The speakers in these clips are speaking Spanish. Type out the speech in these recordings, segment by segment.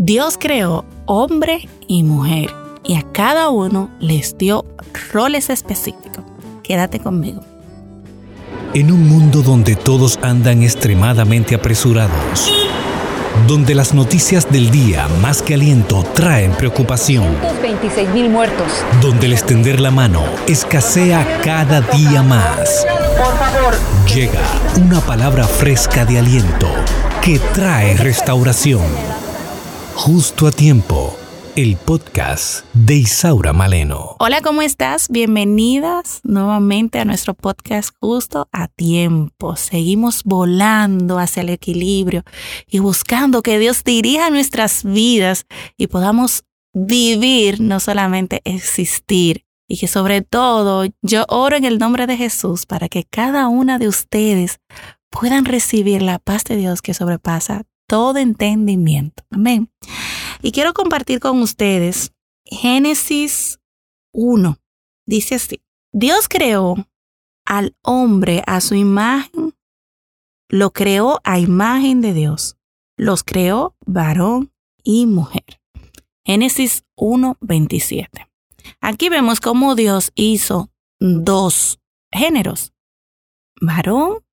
Dios creó hombre y mujer y a cada uno les dio roles específicos. Quédate conmigo. En un mundo donde todos andan extremadamente apresurados, donde las noticias del día más que aliento traen preocupación, 26 mil muertos, donde el extender la mano escasea cada día más. por favor, Llega una palabra fresca de aliento que trae restauración. Justo a tiempo, el podcast de Isaura Maleno. Hola, ¿cómo estás? Bienvenidas nuevamente a nuestro podcast justo a tiempo. Seguimos volando hacia el equilibrio y buscando que Dios dirija nuestras vidas y podamos vivir, no solamente existir. Y que sobre todo yo oro en el nombre de Jesús para que cada una de ustedes puedan recibir la paz de Dios que sobrepasa todo entendimiento. Amén. Y quiero compartir con ustedes Génesis 1. Dice así, Dios creó al hombre a su imagen, lo creó a imagen de Dios, los creó varón y mujer. Génesis 1, 27. Aquí vemos cómo Dios hizo dos géneros, varón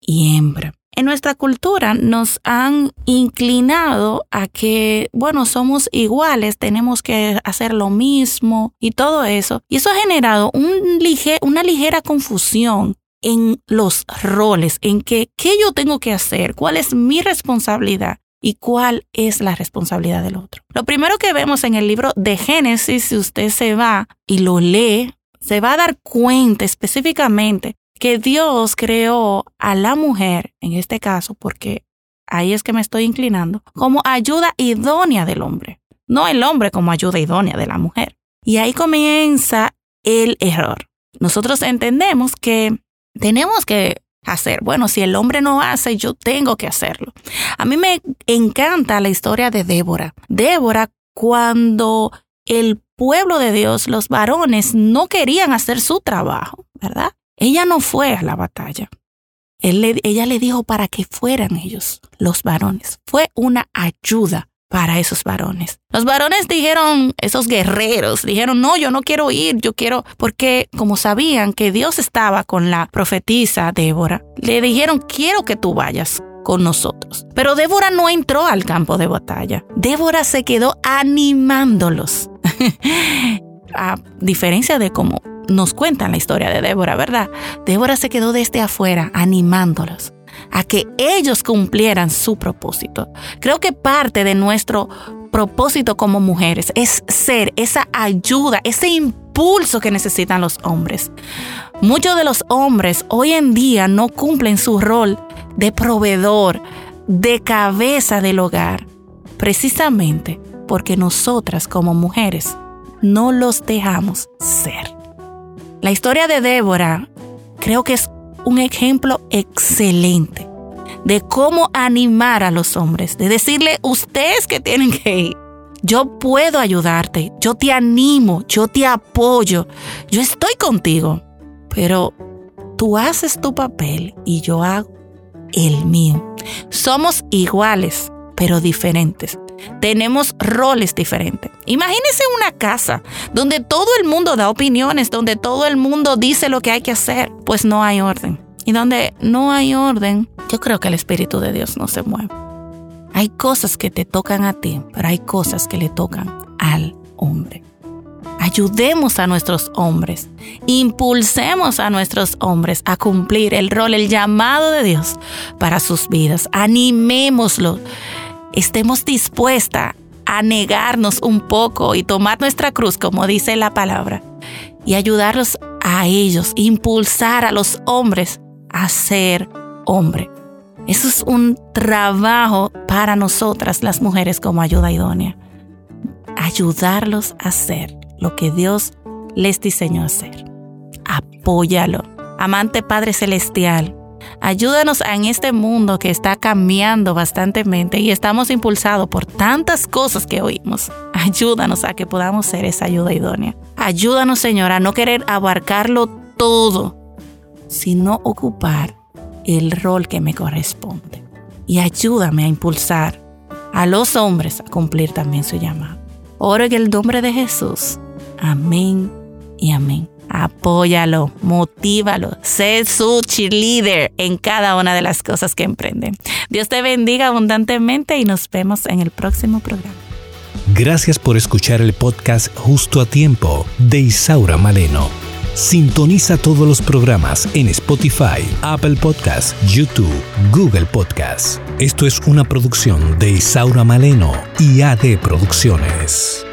y hembra. En nuestra cultura nos han inclinado a que, bueno, somos iguales, tenemos que hacer lo mismo y todo eso. Y eso ha generado un lige una ligera confusión en los roles, en que qué yo tengo que hacer, cuál es mi responsabilidad y cuál es la responsabilidad del otro. Lo primero que vemos en el libro de Génesis, si usted se va y lo lee, se va a dar cuenta específicamente que Dios creó a la mujer, en este caso, porque ahí es que me estoy inclinando, como ayuda idónea del hombre, no el hombre como ayuda idónea de la mujer. Y ahí comienza el error. Nosotros entendemos que tenemos que hacer. Bueno, si el hombre no hace, yo tengo que hacerlo. A mí me encanta la historia de Débora. Débora, cuando el pueblo de Dios, los varones, no querían hacer su trabajo, ¿verdad? Ella no fue a la batalla. ella le dijo para que fueran ellos, los varones. Fue una ayuda para esos varones. Los varones dijeron, esos guerreros, dijeron, no, yo no quiero ir, yo quiero, porque como sabían que Dios estaba con la profetisa Débora, le dijeron, quiero que tú vayas con nosotros. Pero Débora no entró al campo de batalla. Débora se quedó animándolos. a diferencia de cómo nos cuentan la historia de Débora, ¿verdad? Débora se quedó desde afuera animándolos a que ellos cumplieran su propósito. Creo que parte de nuestro propósito como mujeres es ser esa ayuda, ese impulso que necesitan los hombres. Muchos de los hombres hoy en día no cumplen su rol de proveedor, de cabeza del hogar, precisamente porque nosotras como mujeres no los dejamos ser. La historia de Débora creo que es un ejemplo excelente de cómo animar a los hombres, de decirle, ustedes que tienen que ir, yo puedo ayudarte, yo te animo, yo te apoyo, yo estoy contigo, pero tú haces tu papel y yo hago el mío. Somos iguales, pero diferentes. Tenemos roles diferentes. Imagínense una casa donde todo el mundo da opiniones, donde todo el mundo dice lo que hay que hacer, pues no hay orden. Y donde no hay orden, yo creo que el Espíritu de Dios no se mueve. Hay cosas que te tocan a ti, pero hay cosas que le tocan al hombre. Ayudemos a nuestros hombres, impulsemos a nuestros hombres a cumplir el rol, el llamado de Dios para sus vidas. Animémoslo estemos dispuestas a negarnos un poco y tomar nuestra cruz, como dice la palabra, y ayudarlos a ellos, impulsar a los hombres a ser hombre. Eso es un trabajo para nosotras las mujeres como ayuda idónea. Ayudarlos a hacer lo que Dios les diseñó hacer. Apóyalo. Amante Padre Celestial, Ayúdanos en este mundo que está cambiando bastantemente y estamos impulsados por tantas cosas que oímos. Ayúdanos a que podamos ser esa ayuda idónea. Ayúdanos, Señor, a no querer abarcarlo todo, sino ocupar el rol que me corresponde. Y ayúdame a impulsar a los hombres a cumplir también su llamado. Oro en el nombre de Jesús. Amén y amén. Apóyalo, motívalo, sé su cheerleader en cada una de las cosas que emprende. Dios te bendiga abundantemente y nos vemos en el próximo programa. Gracias por escuchar el podcast Justo a Tiempo de Isaura Maleno. Sintoniza todos los programas en Spotify, Apple Podcasts, YouTube, Google Podcasts. Esto es una producción de Isaura Maleno y AD Producciones.